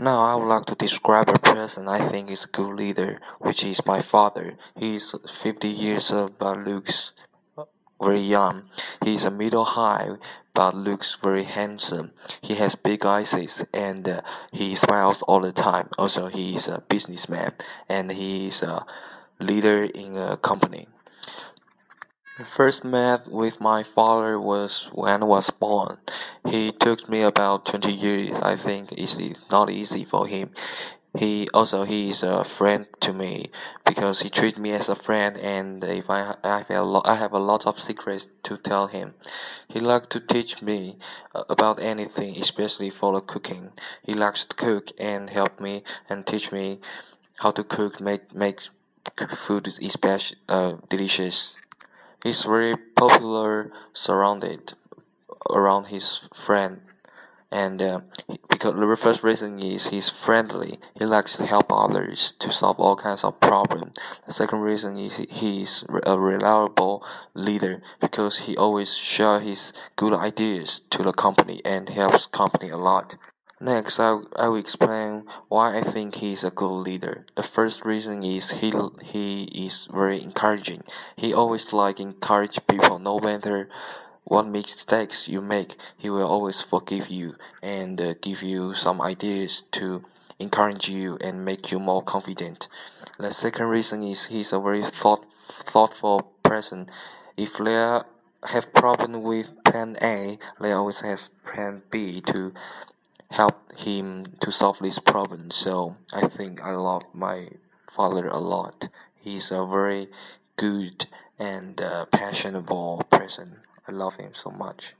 Now I would like to describe a person I think is a good leader, which is my father. He is 50 years old but looks very young. He is a middle height but looks very handsome. He has big eyes and uh, he smiles all the time. Also, he is a businessman and he is a leader in a company. First met with my father was when I was born. He took me about 20 years. I think it's not easy for him. He also he is a friend to me because he treats me as a friend and if I, I have a lot I have a lot of secrets to tell him. He likes to teach me uh, about anything, especially for the cooking. He likes to cook and help me and teach me how to cook make make food especially uh, delicious. He's very popular surrounded around his friend. And uh, because the first reason is he's friendly. He likes to help others to solve all kinds of problems. The second reason is he is a reliable leader because he always share his good ideas to the company and helps company a lot Next, I, I will explain why I think he is a good leader. The first reason is he he is very encouraging. He always like encourage people, no matter what mistakes you make. He will always forgive you and uh, give you some ideas to encourage you and make you more confident. The second reason is he's a very thought thoughtful person. If they have problem with plan A, they always has plan B to help him to solve this problem. So I think I love my father a lot. He's a very good and uh, passionate person. I love him so much.